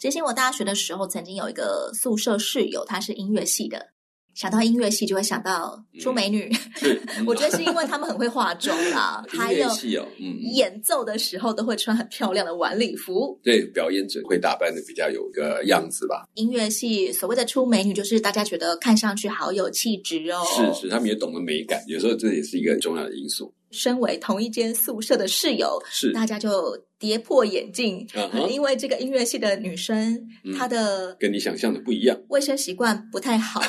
知心，我大学的时候曾经有一个宿舍室友，他是音乐系的。想到音乐系，就会想到出美女。嗯，我觉得是因为他们很会化妆啦，还有演奏的时候都会穿很漂亮的晚礼服。对，表演者会打扮的比较有个样子吧。音乐系所谓的出美女，就是大家觉得看上去好有气质哦。是是，他们也懂得美感，有时候这也是一个很重要的因素。身为同一间宿舍的室友，是大家就跌破眼镜，uh -huh. 因为这个音乐系的女生，嗯、她的跟你想象的不一样，卫生习惯不太好，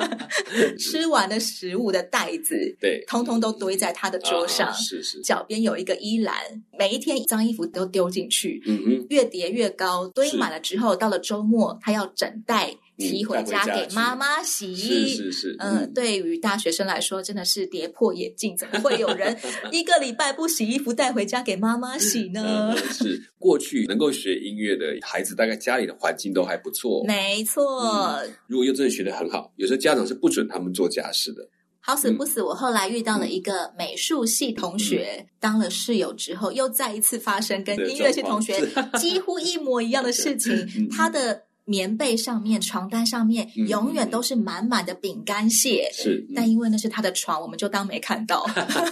吃完的食物的袋子，对，通通都堆在她的桌上，uh -huh. 是是，脚边有一个衣篮，每一天脏衣服都丢进去，嗯哼，越叠越高，堆满了之后，到了周末，她要整袋。提回家给妈妈洗，是是是，嗯、呃，对于大学生来说，真的是跌破眼镜，怎么会有人 一个礼拜不洗衣服带回家给妈妈洗呢？嗯、是过去能够学音乐的孩子，大概家里的环境都还不错。没错、嗯，如果又真的学得很好，有时候家长是不准他们做家事的。好死不死，我后来遇到了一个美术系同学，嗯、当了室友之后，又再一次发生跟音乐系同学几乎一模一样的事情，他的。棉被上面、床单上面永远都是满满的饼干屑，是、嗯。但因为那是他的床，我们就当没看到。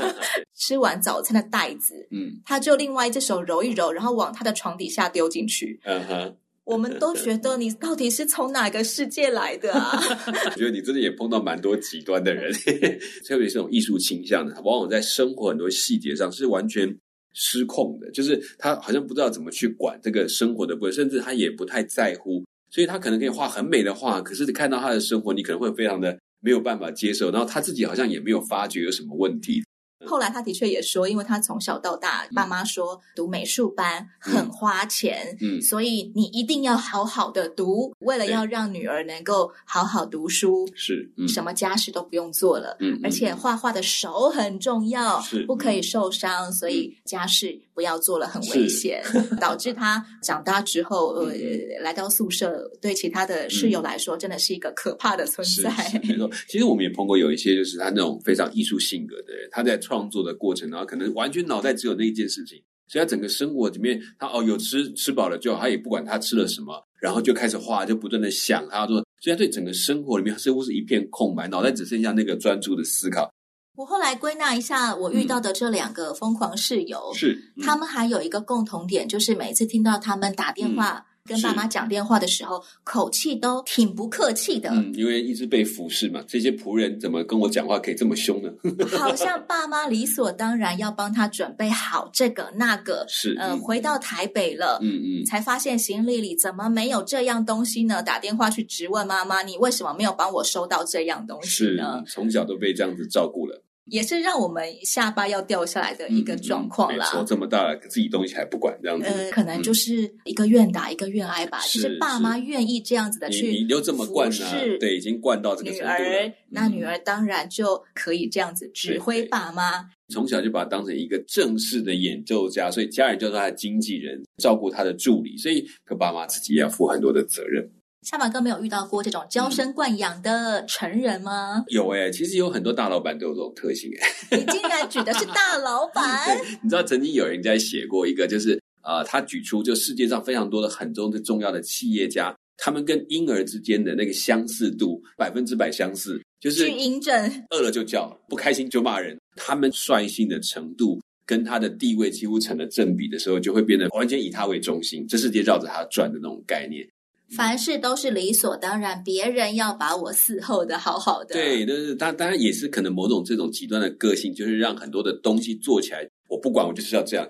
吃完早餐的袋子，嗯，他就另外一只手揉一揉，然后往他的床底下丢进去。嗯哼，我们都觉得你到底是从哪个世界来的啊？我觉得你真的也碰到蛮多极端的人，特别是这种艺术倾向的，往往在生活很多细节上是完全失控的，就是他好像不知道怎么去管这个生活的部分，甚至他也不太在乎。所以他可能可以画很美的画，可是你看到他的生活，你可能会非常的没有办法接受。然后他自己好像也没有发觉有什么问题。后来他的确也说，因为他从小到大，爸妈说读美术班很花钱，嗯，所以你一定要好好的读，为了要让女儿能够好好读书，是，嗯，什么家事都不用做了，嗯，而且画画的手很重要，是，不可以受伤，所以家事不要做了，很危险，导致他长大之后，呃，来到宿舍，对其他的室友来说，真的是一个可怕的存在。没错，其实我们也碰过有一些，就是他那种非常艺术性格的人，他在创。创作的过程，然后可能完全脑袋只有那一件事情，所以他整个生活里面，他哦有吃吃饱了就好，他也不管他吃了什么，然后就开始画，就不断的想他要做，所以他对整个生活里面似乎是一片空白，脑袋只剩下那个专注的思考。我后来归纳一下，我遇到的这两个疯狂室友，是、嗯、他们还有一个共同点，就是每次听到他们打电话。嗯跟爸妈讲电话的时候，口气都挺不客气的。嗯，因为一直被服侍嘛，这些仆人怎么跟我讲话可以这么凶呢？好像爸妈理所当然要帮他准备好这个那个。是，呃，嗯、回到台北了，嗯嗯，才发现行李里怎么没有这样东西呢？打电话去质问妈妈，你为什么没有帮我收到这样东西呢？是，从小都被这样子照顾了。也是让我们下巴要掉下来的一个状况啦。说、嗯嗯、这么大了，自己东西还不管，这样子。呃，可能就是一个愿打一个愿挨吧。是、爸妈愿意这样子的去，你就这么惯了，对，已经惯到这个程度了。那女儿当然就可以这样子指挥爸妈。从小就把他当成一个正式的演奏家，所以家人就是他的经纪人，照顾他的助理，所以可爸妈自己也要负很多的责任。下马哥没有遇到过这种娇生惯养的成人吗？有哎、欸，其实有很多大老板都有这种特性哎、欸。你竟然举的是大老板？你知道曾经有人在写过一个，就是呃，他举出就世界上非常多的很多的重要的企业家，他们跟婴儿之间的那个相似度百分之百相似，就是巨婴症，饿了就叫，不开心就骂人。他们率性的程度跟他的地位几乎成了正比的时候，就会变得完全以他为中心，这世界绕着他转的那种概念。凡事都是理所当然，别人要把我伺候的好好的。对，但是当当然也是可能某种这种极端的个性，就是让很多的东西做起来，我不管，我就是要这样。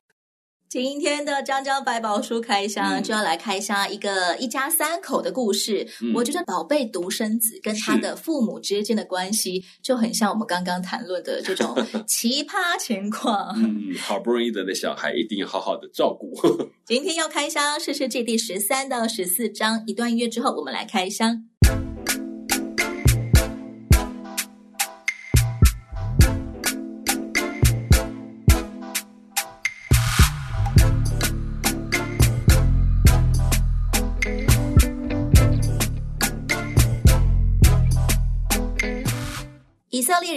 今天的江江百宝书开箱就要来开箱一个一家三口的故事。嗯、我觉得宝贝独生子跟他的父母之间的关系就很像我们刚刚谈论的这种 奇葩情况。嗯，好不容易得的小孩一定要好好的照顾。今天要开箱《试试记》第十三到十四章，一段音乐之后我们来开箱。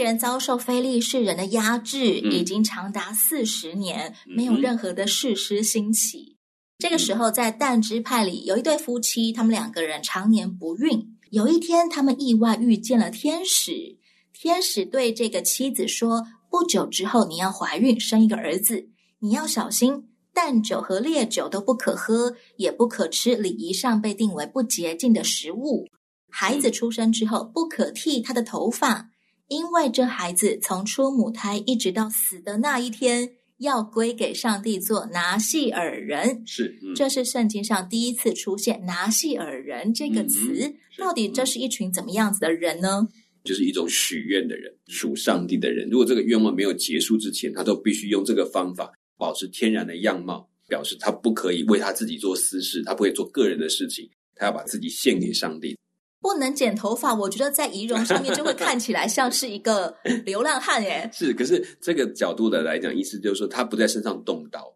人遭受非利士人的压制，已经长达四十年，没有任何的士师兴起。这个时候，在但支派里有一对夫妻，他们两个人常年不孕。有一天，他们意外遇见了天使，天使对这个妻子说：“不久之后，你要怀孕，生一个儿子。你要小心，淡酒和烈酒都不可喝，也不可吃礼仪上被定为不洁净的食物。孩子出生之后，不可剃他的头发。”因为这孩子从出母胎一直到死的那一天，要归给上帝做拿细耳人。是，嗯、这是圣经上第一次出现“拿细耳人”这个词。嗯、到底这是一群怎么样子的人呢？就是一种许愿的人，属上帝的人。如果这个愿望没有结束之前，他都必须用这个方法保持天然的样貌，表示他不可以为他自己做私事，他不会做个人的事情，他要把自己献给上帝。不能剪头发，我觉得在仪容上面就会看起来像是一个流浪汉耶。是，可是这个角度的来讲，意思就是说他不在身上动刀，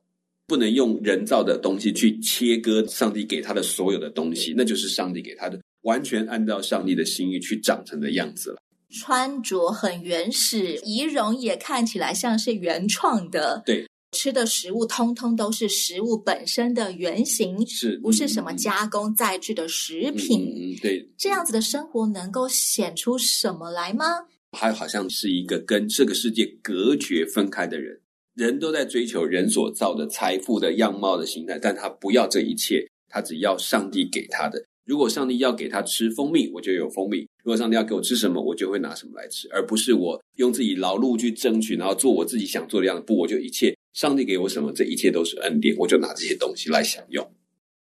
不能用人造的东西去切割上帝给他的所有的东西，那就是上帝给他的，完全按照上帝的心意去长成的样子了。穿着很原始，仪容也看起来像是原创的。对。吃的食物通通都是食物本身的原型，是不是什么加工再制的食品？嗯，嗯，对，这样子的生活能够显出什么来吗？他好像是一个跟这个世界隔绝分开的人，人都在追求人所造的财富的样貌的形态，但他不要这一切，他只要上帝给他的。如果上帝要给他吃蜂蜜，我就有蜂蜜；如果上帝要给我吃什么，我就会拿什么来吃，而不是我用自己劳碌去争取，然后做我自己想做的样子。不，我就一切。上帝给我什么，这一切都是恩典，我就拿这些东西来享用。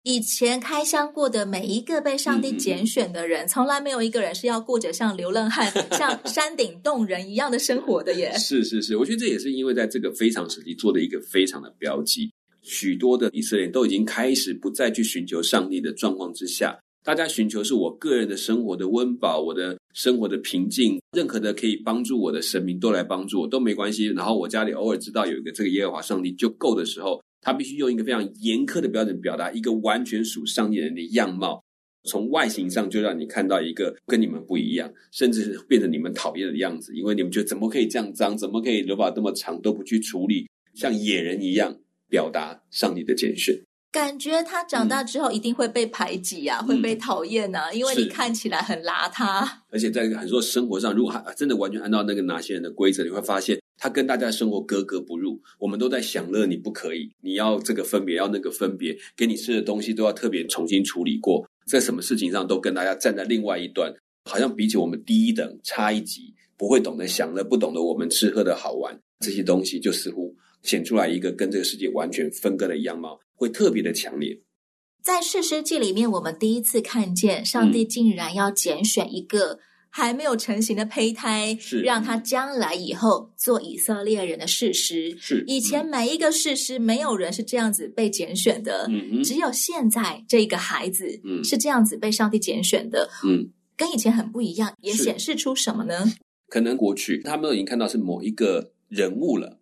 以前开箱过的每一个被上帝拣选的人，从来没有一个人是要过着像流浪汉、像 山顶洞人一样的生活的耶。是是是，我觉得这也是因为在这个非常时期做的一个非常的标记，许多的以色列人都已经开始不再去寻求上帝的状况之下。大家寻求是我个人的生活的温饱，我的生活的平静，任何的可以帮助我的神明都来帮助我都没关系。然后我家里偶尔知道有一个这个耶和华上帝就够的时候，他必须用一个非常严苛的标准表达一个完全属上帝人的样貌，从外形上就让你看到一个跟你们不一样，甚至变成你们讨厌的样子，因为你们觉得怎么可以这样脏，怎么可以头发这么长都不去处理，像野人一样表达上帝的拣选。感觉他长大之后一定会被排挤呀、啊，嗯、会被讨厌呐、啊，因为你看起来很邋遢。而且在很多生活上，如果还真的完全按照那个哪些人的规则，你会发现他跟大家的生活格格不入。我们都在享乐，你不可以，你要这个分别，要那个分别，给你吃的东西都要特别重新处理过，在什么事情上都跟大家站在另外一端，好像比起我们低一等，差一级，不会懂得享乐，不懂得我们吃喝的好玩，这些东西就似乎显出来一个跟这个世界完全分割的样貌。会特别的强烈。在士师记里面，我们第一次看见上帝竟然要拣选一个还没有成型的胚胎，是让他将来以后做以色列人的事师。是以前每一个士师，没有人是这样子被拣选的，嗯、只有现在这个孩子是这样子被上帝拣选的。嗯，跟以前很不一样，也显示出什么呢？可能过去他们都已经看到是某一个人物了。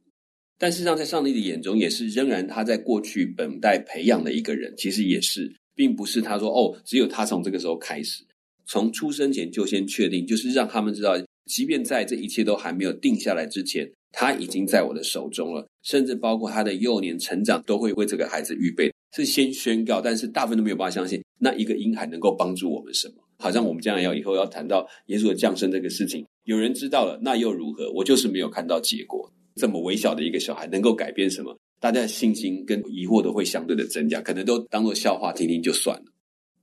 但事实上，在上帝的眼中，也是仍然他在过去本代培养的一个人，其实也是，并不是他说哦，只有他从这个时候开始，从出生前就先确定，就是让他们知道，即便在这一切都还没有定下来之前，他已经在我的手中了，甚至包括他的幼年成长，都会为这个孩子预备，是先宣告，但是大部分都没有办法相信，那一个婴孩能够帮助我们什么？好像我们将来要以后要谈到耶稣的降生这个事情，有人知道了，那又如何？我就是没有看到结果。这么微小的一个小孩能够改变什么？大家的信心跟疑惑都会相对的增加，可能都当做笑话听听就算了。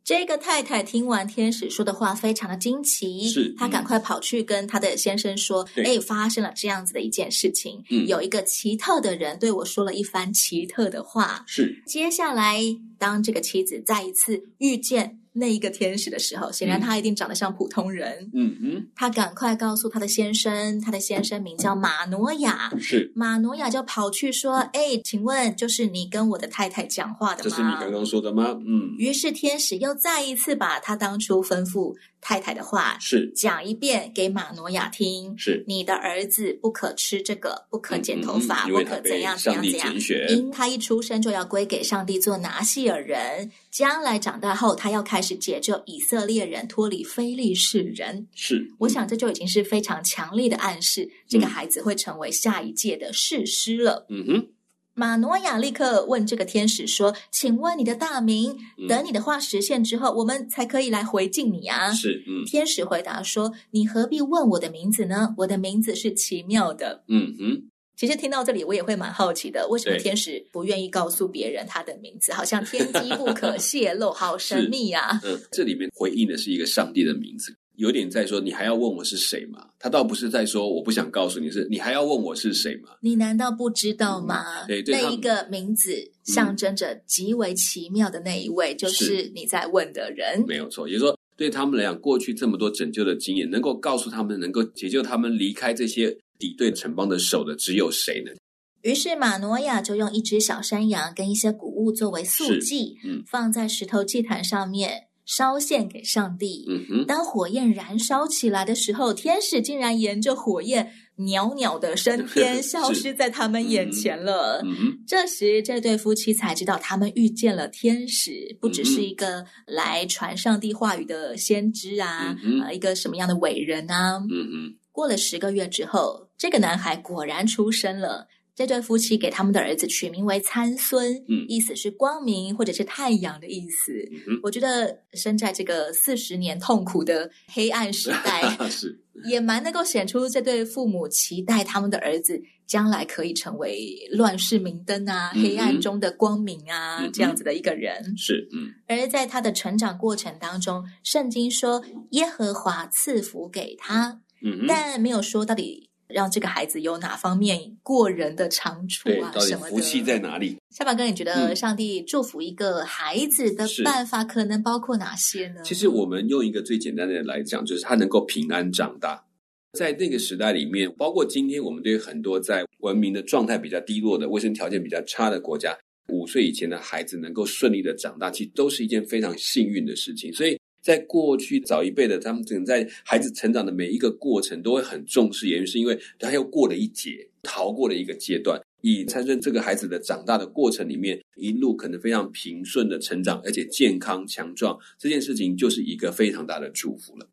这个太太听完天使说的话，非常的惊奇。是，她赶快跑去跟她的先生说：“哎，发生了这样子的一件事情，嗯，有一个奇特的人对我说了一番奇特的话。”是，接下来，当这个妻子再一次遇见。那一个天使的时候，显然他一定长得像普通人。嗯哼，他赶快告诉他的先生，他的先生名叫马诺亚。是，马诺亚就跑去说：“哎，请问，就是你跟我的太太讲话的吗？”这是你刚刚说的吗？嗯。于是天使又再一次把他当初吩咐太太的话是讲一遍给马诺亚听。是，你的儿子不可吃这个，不可剪头发，嗯嗯、不可怎样怎样怎样。因他一出生就要归给上帝做拿细耳人，将来长大后他要开始解救以色列人脱离非利士人。是，嗯、我想这就已经是非常强烈的暗示，这个孩子会成为下一届的士师了。嗯哼。马诺亚立刻问这个天使说：“请问你的大名？等你的话实现之后，嗯、我们才可以来回敬你啊。”是，嗯。天使回答说：“你何必问我的名字呢？我的名字是奇妙的。”嗯哼。其实听到这里，我也会蛮好奇的，为什么天使不愿意告诉别人他的名字？好像天机不可泄露，好神秘呀、啊。嗯，这里面回应的是一个上帝的名字。有点在说，你还要问我是谁吗？他倒不是在说我不想告诉你是，你还要问我是谁吗？你难道不知道吗？嗯、对，对，那一个名字象征着极为奇妙的那一位，嗯、就是你在问的人。没有错，也就是说，对他们来讲，过去这么多拯救的经验，能够告诉他们，能够解救他们离开这些敌对城邦的手的，只有谁呢？于是马诺亚就用一只小山羊跟一些谷物作为素祭，嗯，放在石头祭坛上面。烧献给上帝。嗯，当火焰燃烧起来的时候，天使竟然沿着火焰袅袅的升天，消失 在他们眼前了。嗯，这时，这对夫妻才知道他们遇见了天使，不只是一个来传上帝话语的先知啊，嗯呃，一个什么样的伟人啊。过了十个月之后，这个男孩果然出生了。这对夫妻给他们的儿子取名为参孙，嗯，意思是光明或者是太阳的意思。嗯，我觉得生在这个四十年痛苦的黑暗时代，是也蛮能够显出这对父母期待他们的儿子将来可以成为乱世明灯啊，嗯，黑暗中的光明啊，嗯，这样子的一个人。是，嗯。而在他的成长过程当中，圣经说耶和华赐福给他，嗯，但没有说到底。让这个孩子有哪方面过人的长处啊？对，什么的？福气在哪里？小马哥，你觉得上帝祝福一个孩子的办法可能包括哪些呢？其实我们用一个最简单的来讲，就是他能够平安长大。在那个时代里面，包括今天，我们对很多在文明的状态比较低落的、卫生条件比较差的国家，五岁以前的孩子能够顺利的长大，其实都是一件非常幸运的事情。所以。在过去早一辈的，他们可能在孩子成长的每一个过程都会很重视，也是因为他又过了一劫，逃过了一个阶段。以参孙这个孩子的长大的过程里面，一路可能非常平顺的成长，而且健康强壮，这件事情就是一个非常大的祝福了。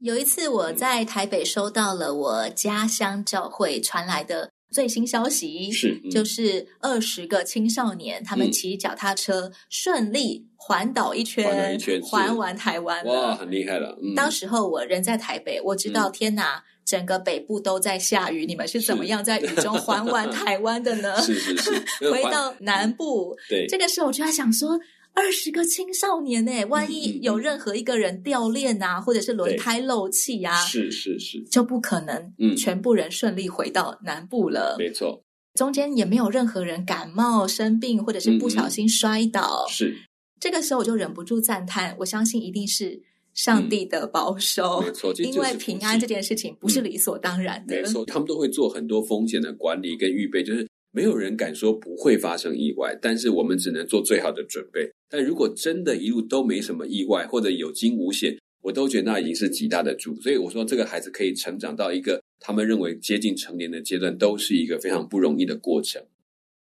有一次我在台北收到了我家乡教会传来的。最新消息是，嗯、就是二十个青少年，他们骑脚踏车顺利环岛一圈，环一圈，环完台湾，哇，很厉害了。嗯、当时候我人在台北，我知道、嗯、天哪，整个北部都在下雨，你们是怎么样在雨中环完台湾的呢？是 是是，回到南部，对，这个时候我就在想说。二十个青少年呢，万一有任何一个人掉链啊，或者是轮胎漏气呀、啊，是是是，就不可能，嗯，全部人顺利回到南部了。没错，中间也没有任何人感冒生病，或者是不小心摔倒。嗯、是，这个时候我就忍不住赞叹，我相信一定是上帝的保守。嗯、没错，因为平安这件事情不是理所当然的。嗯、没错，他们都会做很多风险的管理跟预备，就是。没有人敢说不会发生意外，但是我们只能做最好的准备。但如果真的一路都没什么意外，或者有惊无险，我都觉得那已经是极大的祝。所以我说，这个孩子可以成长到一个他们认为接近成年的阶段，都是一个非常不容易的过程。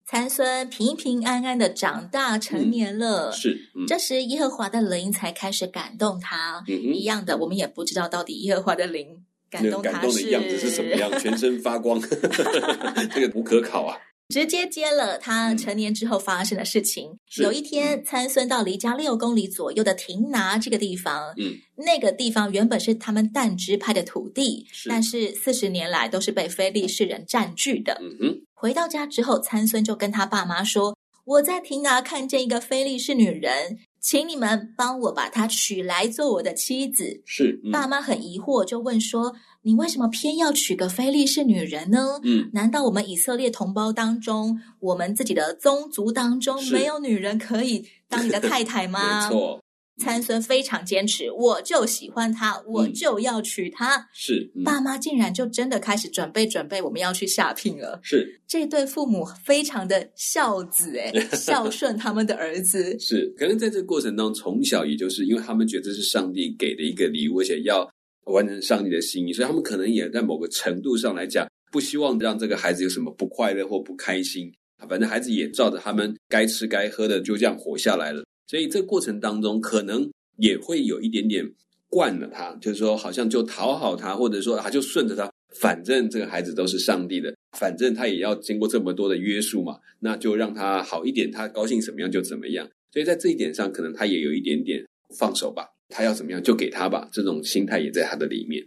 参孙平平安安的长大成年了，嗯、是。嗯、这时耶和华的灵才开始感动他。嗯、一样的，我们也不知道到底耶和华的灵感动他感动的样子是什么样，全身发光，这个不可考啊。直接接了他成年之后发生的事情。嗯、有一天，参孙到离家六公里左右的亭拿这个地方，嗯，那个地方原本是他们但支派的土地，是。但是四十年来都是被非利士人占据的。嗯哼，回到家之后，参孙就跟他爸妈说：“我在亭拿看见一个非利士女人，请你们帮我把她娶来做我的妻子。是，嗯、爸妈很疑惑，就问说：“你为什么偏要娶个非利士女人呢？嗯，难道我们以色列同胞当中，我们自己的宗族当中没有女人可以当你的太太吗？”没错。参孙非常坚持，我就喜欢他，我就要娶她。嗯、是，嗯、爸妈竟然就真的开始准备准备，我们要去下聘了。是，这对父母非常的孝子 哎，孝顺他们的儿子。是，可能在这个过程当中，从小也就是因为他们觉得这是上帝给的一个礼物，而且要完成上帝的心意，所以他们可能也在某个程度上来讲，不希望让这个孩子有什么不快乐或不开心。反正孩子也照着他们该吃该喝的，就这样活下来了。所以这过程当中，可能也会有一点点惯了他，就是说，好像就讨好他，或者说他就顺着他，反正这个孩子都是上帝的，反正他也要经过这么多的约束嘛，那就让他好一点，他高兴怎么样就怎么样。所以在这一点上，可能他也有一点点放手吧，他要怎么样就给他吧，这种心态也在他的里面。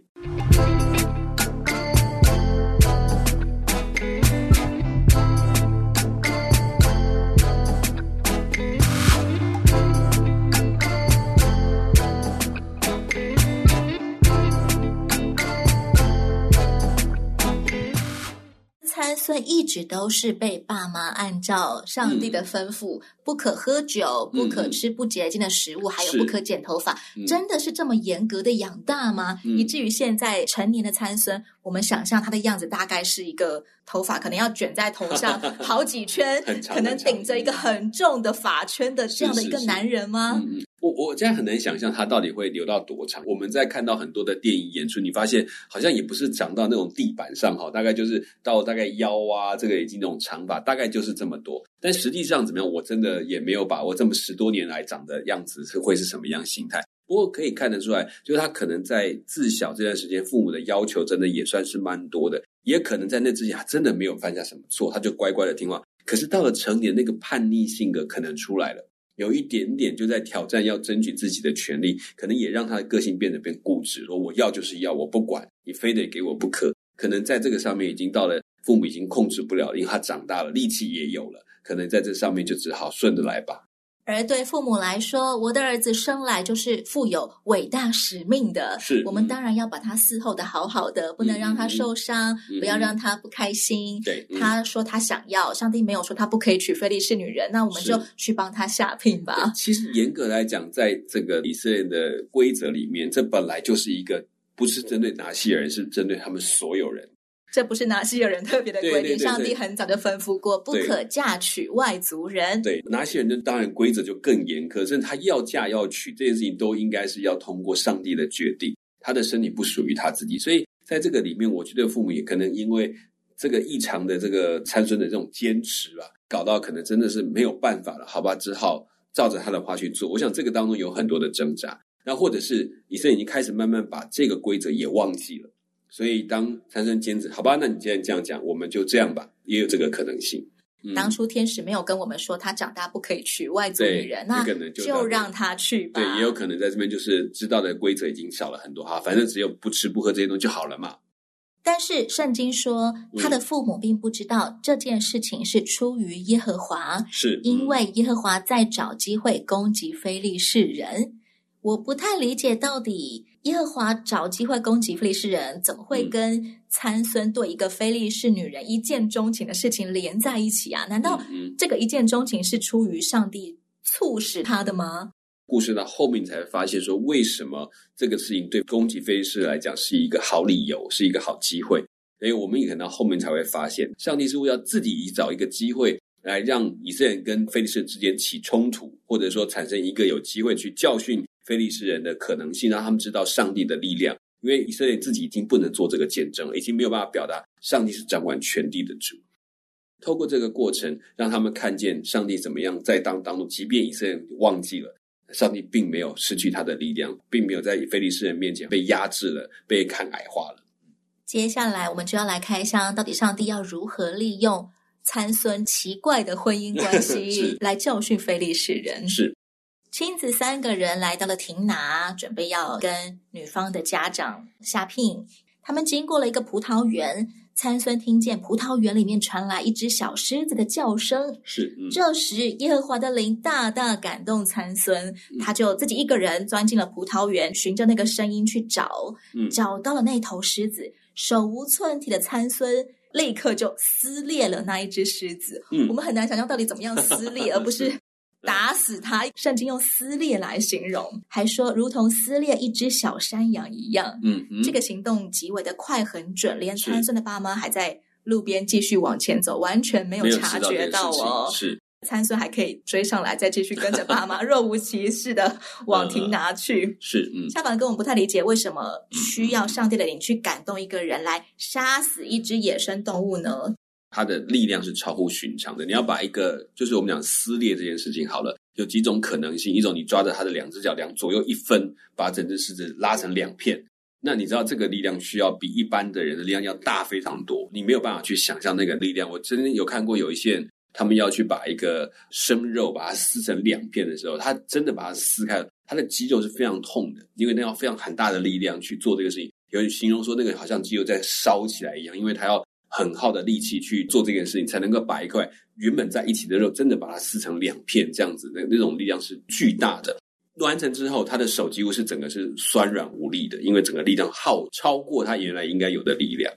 所以一直都是被爸妈按照上帝的吩咐，嗯、不可喝酒，不可吃不洁净的食物，嗯、还有不可剪头发，嗯、真的是这么严格的养大吗？嗯、以至于现在成年的参孙，我们想象他的样子大概是一个头发可能要卷在头上 好几圈，可能顶着一个很重的发圈的这样的一个男人吗？是是是我我现在很难想象他到底会留到多长。我们在看到很多的电影演出，你发现好像也不是长到那种地板上哈，大概就是到大概腰啊，这个已经那种长发，大概就是这么多。但实际上怎么样，我真的也没有把握。这么十多年来长的样子是会是什么样形态？不过可以看得出来，就是他可能在自小这段时间，父母的要求真的也算是蛮多的，也可能在那之前他真的没有犯下什么错，他就乖乖的听话。可是到了成年，那个叛逆性格可能出来了。有一点点就在挑战，要争取自己的权利，可能也让他的个性变得变固执。说我要就是要，我不管你非得给我不可。可能在这个上面已经到了父母已经控制不了，因为他长大了，力气也有了，可能在这上面就只好顺着来吧。而对父母来说，我的儿子生来就是富有伟大使命的。是，我们当然要把他伺候的好好的，不能让他受伤，嗯、不要让他不开心。对、嗯，他说他想要，上帝没有说他不可以娶非利士女人，那我们就去帮他下聘吧。其实严格来讲，在这个以色列的规则里面，这本来就是一个不是针对拿细耳人，是针对他们所有人。这不是拿西尔人特别的规定，对对对对，上帝很早就吩咐过，不可嫁娶外族人。对，拿西尔人当然规则就更严苛，甚至他要嫁要娶这件事情都应该是要通过上帝的决定，他的身体不属于他自己。所以在这个里面，我觉得父母也可能因为这个异常的这个参孙的这种坚持吧，搞到可能真的是没有办法了，好吧，只好照着他的话去做。我想这个当中有很多的挣扎，那或者是以色列已经开始慢慢把这个规则也忘记了。所以，当参孙坚持，好吧，那你既然这样讲，我们就这样吧，也有这个可能性。嗯、当初天使没有跟我们说他长大不可以娶外族女人，那可能就，就让他去吧。对，也有可能在这边就是知道的规则已经少了很多哈，反正只有不吃不喝这些东西就好了嘛。但是圣经说，他的父母并不知道这件事情是出于耶和华，是因为耶和华在找机会攻击非利士人。我不太理解到底。耶和华找机会攻击非利士人，怎么会跟参孙对一个非利士女人一见钟情的事情连在一起啊？难道这个一见钟情是出于上帝促使他的吗？故事到后面才发现说，为什么这个事情对攻击非利士来讲是一个好理由，是一个好机会？所以我们也可能后面才会发现，上帝似乎要自己找一个机会来让以色列人跟非利士之间起冲突，或者说产生一个有机会去教训。非利士人的可能性，让他们知道上帝的力量。因为以色列自己已经不能做这个见证了，已经没有办法表达上帝是掌管全地的主。透过这个过程，让他们看见上帝怎么样在当当中，即便以色列忘记了，上帝并没有失去他的力量，并没有在非利士人面前被压制了，被看矮化了。接下来，我们就要来开箱，到底上帝要如何利用参孙奇怪的婚姻关系 来教训非利士人？是。亲子三个人来到了亭拿，准备要跟女方的家长下聘。他们经过了一个葡萄园，参孙听见葡萄园里面传来一只小狮子的叫声。是，嗯、这时耶和华的灵大大感动参孙，嗯、他就自己一个人钻进了葡萄园，循着那个声音去找，嗯、找到了那头狮子。手无寸铁的参孙立刻就撕裂了那一只狮子。嗯、我们很难想象到底怎么样撕裂，而不是。打死他，圣经用撕裂来形容，还说如同撕裂一只小山羊一样。嗯，嗯，这个行动极为的快很准，连参孙的爸妈还在路边继续往前走，完全没有察觉到哦。是参孙还可以追上来，再继续跟着爸妈 若无其事的往亭拿去。呃、是，嗯，下凡跟我们不太理解，为什么需要上帝的灵去感动一个人来杀死一只野生动物呢？它的力量是超乎寻常的。你要把一个，就是我们讲撕裂这件事情，好了，有几种可能性。一种，你抓着它的两只脚，两左右一分，把整只狮子拉成两片。那你知道这个力量需要比一般的人的力量要大非常多，你没有办法去想象那个力量。我真的有看过有一些人，他们要去把一个生肉把它撕成两片的时候，他真的把它撕开了，他的肌肉是非常痛的，因为那要非常很大的力量去做这个事情。有形容说，那个好像肌肉在烧起来一样，因为他要。很耗的力气去做这件事情，才能够把一块原本在一起的肉，真的把它撕成两片，这样子那那种力量是巨大的。完成之后，他的手几乎是整个是酸软无力的，因为整个力量耗超过他原来应该有的力量。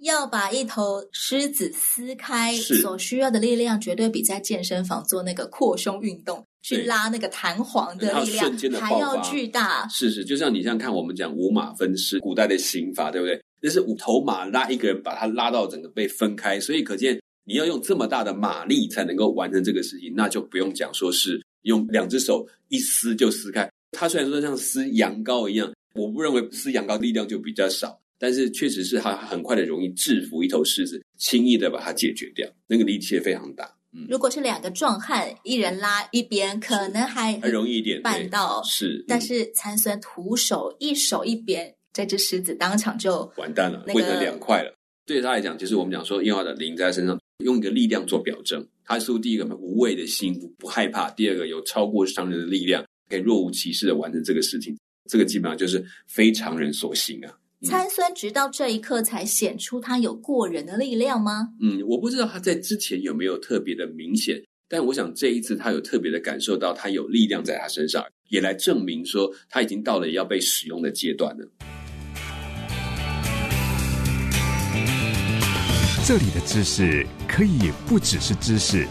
要把一头狮子撕开，所需要的力量绝对比在健身房做那个扩胸运动去拉那个弹簧的力量还要巨大。是是，就像你像看我们讲五马分尸，古代的刑罚，对不对？那是五头马拉一个人，把它拉到整个被分开，所以可见你要用这么大的马力才能够完成这个事情，那就不用讲说是用两只手一撕就撕开。它虽然说像撕羊羔一样，我不认为撕羊羔力量就比较少，但是确实是他很快的容易制服一头狮子，轻易的把它解决掉，那个力气也非常大。嗯，如果是两个壮汉，一人拉一边，可能还还容易一点办到。是，但是参孙徒手一手一边。这只狮子当场就完蛋了，变成两块了。对他来讲，就是我们讲说，耶和华的灵在他身上用一个力量做表征。他是第一个无畏的心，不害怕；第二个有超过常人的力量，可以若无其事的完成这个事情。这个基本上就是非常人所行啊。参孙直到这一刻才显出他有过人的力量吗？嗯，我不知道他在之前有没有特别的明显，但我想这一次他有特别的感受到他有力量在他身上，也来证明说他已经到了要被使用的阶段了。这里的知识可以不只是知识，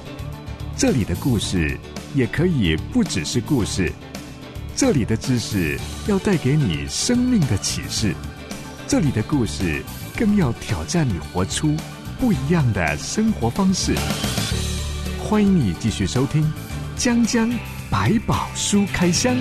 这里的故事也可以不只是故事，这里的知识要带给你生命的启示，这里的故事更要挑战你活出不一样的生活方式。欢迎你继续收听《江江百宝书开箱》。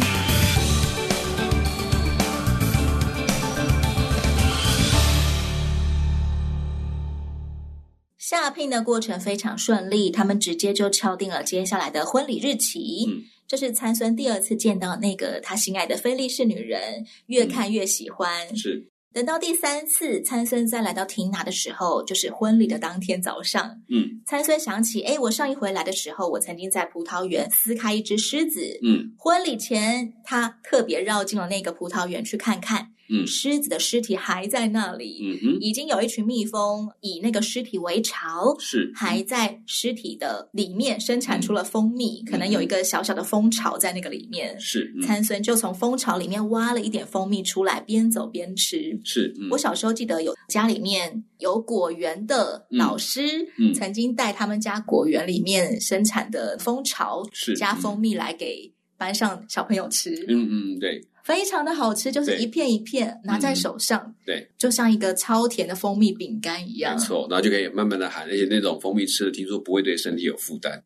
下聘的过程非常顺利，他们直接就敲定了接下来的婚礼日期。嗯，这是参孙第二次见到那个他心爱的菲利士女人，越看越喜欢。嗯，是。等到第三次参孙再来到亭拿的时候，就是婚礼的当天早上。嗯，参孙想起，哎，我上一回来的时候，我曾经在葡萄园撕开一只狮子。嗯，婚礼前他特别绕进了那个葡萄园去看看。嗯，狮子的尸体还在那里，嗯哼，已经有一群蜜蜂以那个尸体为巢，是还在尸体的里面生产出了蜂蜜，嗯、可能有一个小小的蜂巢在那个里面。是，参、嗯、孙就从蜂巢里面挖了一点蜂蜜出来，边走边吃。是，嗯、我小时候记得有家里面有果园的老师，嗯，曾经带他们家果园里面生产的蜂巢是加蜂蜜来给班上小朋友吃。嗯嗯，对。非常的好吃，就是一片一片拿在手上，嗯、对，就像一个超甜的蜂蜜饼干一样。没错，然后就可以慢慢的含，而且那种蜂蜜吃了，听说不会对身体有负担。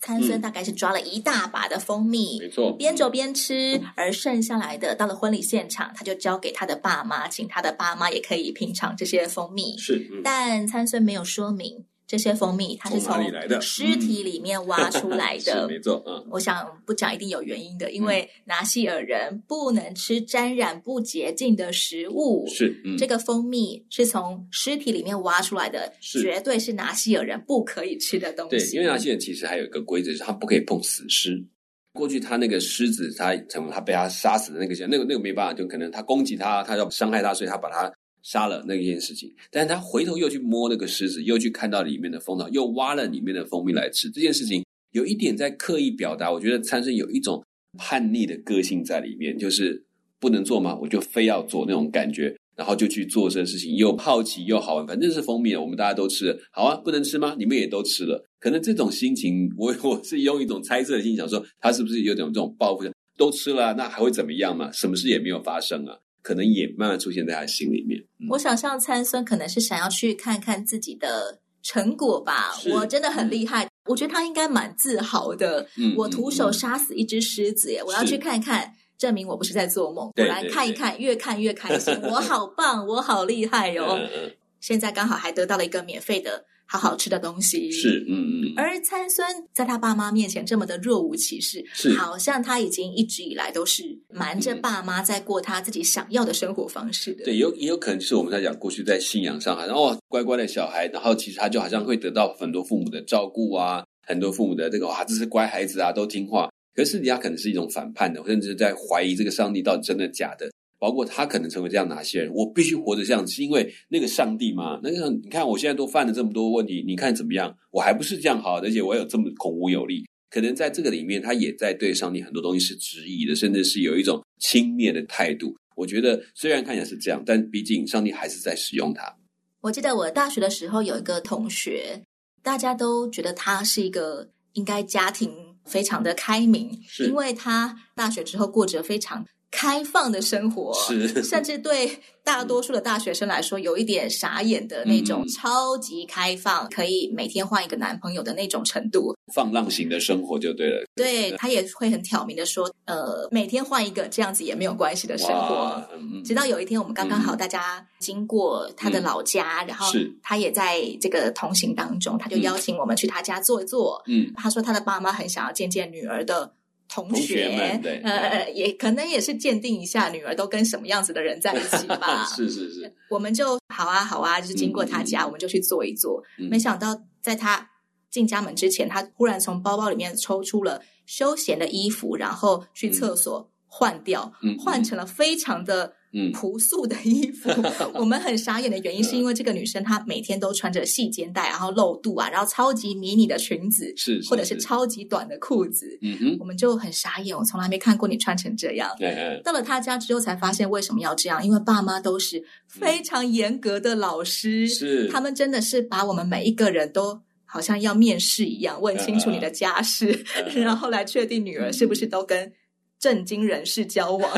参孙大概是抓了一大把的蜂蜜，没错，边走边吃，而剩下来的到了婚礼现场，他就交给他的爸妈，请他的爸妈也可以品尝这些蜂蜜。是，嗯、但参孙没有说明。这些蜂蜜，它是从尸体里面挖 出来的，嗯、没错。嗯，我想不讲一定有原因的，因为拿细尔人不能吃沾染不洁净的食物。是，嗯、这个蜂蜜是从尸体里面挖出来的，是绝对是拿细尔人不可以吃的东西。对，因为拿细耳其实还有一个规则，是他不可以碰死尸。过去他那个狮子，他成他被他杀死的那个那个那个没办法，就可能他攻击他，他要伤害他，所以他把他杀了那件事情，但是他回头又去摸那个狮子，又去看到里面的蜂巢，又挖了里面的蜂蜜来吃。这件事情有一点在刻意表达，我觉得参生有一种叛逆的个性在里面，就是不能做嘛，我就非要做那种感觉，然后就去做这事情，又好奇又好玩，反正是蜂蜜，我们大家都吃了，好啊，不能吃吗？你们也都吃了，可能这种心情，我 我是用一种猜测的心想说，他是不是有点这种报复？都吃了，那还会怎么样嘛？什么事也没有发生啊。可能也慢慢出现在他心里面。嗯、我想象参孙可能是想要去看看自己的成果吧。我真的很厉害，嗯、我觉得他应该蛮自豪的。嗯、我徒手杀死一只狮子耶！嗯、我要去看看，证明我不是在做梦。我来看一看，越看越开心。我好棒，我好厉害哟、现在刚好还得到了一个免费的。好好吃的东西是，嗯嗯。而参孙在他爸妈面前这么的若无其事，是好像他已经一直以来都是瞒着爸妈在过他自己想要的生活方式的。对，有也有可能就是我们在讲过去在信仰上，好像哦乖乖的小孩，然后其实他就好像会得到很多父母的照顾啊，很多父母的这个哇，这是乖孩子啊，都听话。可是实际上可能是一种反叛的，甚至在怀疑这个上帝到底真的假的。包括他可能成为这样哪些人，我必须活着这样，是因为那个上帝嘛？那个你看我现在都犯了这么多问题，你看怎么样？我还不是这样好，而且我有这么孔武有力。可能在这个里面，他也在对上帝很多东西是质疑的，甚至是有一种轻蔑的态度。我觉得虽然看起来是这样，但毕竟上帝还是在使用他。我记得我大学的时候有一个同学，大家都觉得他是一个应该家庭非常的开明，因为他大学之后过着非常。开放的生活，是甚至对大多数的大学生来说，有一点傻眼的那种超级开放，嗯、可以每天换一个男朋友的那种程度，放浪型的生活就对了。对，他也会很挑明的说，呃，每天换一个这样子也没有关系的生活。嗯、直到有一天，我们刚刚好大家经过他的老家，嗯、然后他也在这个同行当中，他就邀请我们去他家坐一坐。嗯，他说他的爸妈很想要见见女儿的。同学，对呃，也可能也是鉴定一下女儿都跟什么样子的人在一起吧。是是是，我们就好啊好啊，就是经过他家，嗯、我们就去坐一坐。嗯、没想到在他进家门之前，他忽然从包包里面抽出了休闲的衣服，然后去厕所换掉，嗯、换成了非常的。嗯，朴素的衣服，我们很傻眼的原因是因为这个女生她每天都穿着细肩带，然后露肚啊，然后超级迷你的裙子，是，或者是超级短的裤子，嗯哼，我们就很傻眼，我从来没看过你穿成这样。对，嗯，到了她家之后才发现为什么要这样，因为爸妈都是非常严格的老师，是，他们真的是把我们每一个人都好像要面试一样，问清楚你的家世，然后来确定女儿是不是都跟。正经人士交往，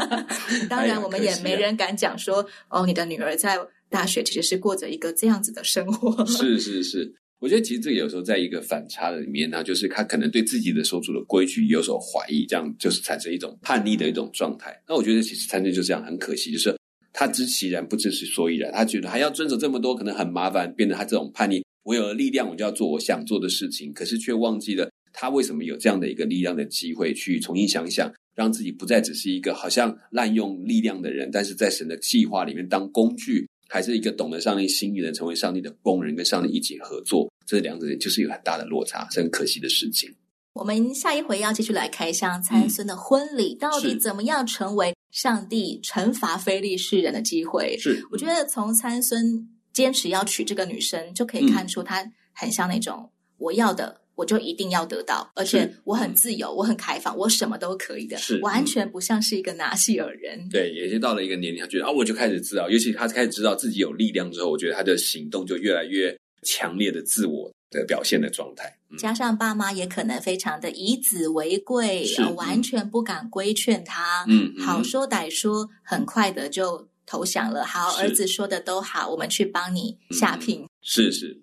当然我们也没人敢讲说哦，你的女儿在大学其实是过着一个这样子的生活。是是是，我觉得其实这个有时候在一个反差的里面呢，就是他可能对自己的所处的规矩有所怀疑，这样就是产生一种叛逆的一种状态。那我觉得其实参孙就这样，很可惜，就是他知其然不知其所以然，他觉得还要遵守这么多，可能很麻烦，变得他这种叛逆。我有了力量，我就要做我想做的事情，可是却忘记了。他为什么有这样的一个力量的机会去重新想想，让自己不再只是一个好像滥用力量的人，但是在神的计划里面当工具，还是一个懂得上帝心意的人，成为上帝的工人，跟上帝一起合作，这两者就是有很大的落差，是很可惜的事情。我们下一回要继续来开箱参孙的婚礼，嗯、到底怎么样成为上帝惩罚非利士人的机会？是，我觉得从参孙坚持要娶这个女生，就可以看出他很像那种我要的。我就一定要得到，而且我很自由，嗯、我很开放，我什么都可以的，是完全不像是一个拿西尔人。对，也就到了一个年龄，他觉得啊，我就开始知道，尤其他开始知道自己有力量之后，我觉得他的行动就越来越强烈的自我的表现的状态。嗯、加上爸妈也可能非常的以子为贵，是完全不敢规劝他，嗯，好说歹说，很快的就投降了。好，儿子说的都好，我们去帮你下聘。嗯、是是。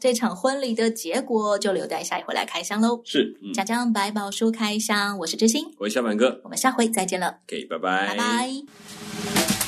这场婚礼的结果就留待下一回来开箱喽。是，讲讲百宝书开箱，我是知心，我是小满哥，我们下回再见了。OK，拜拜，拜拜。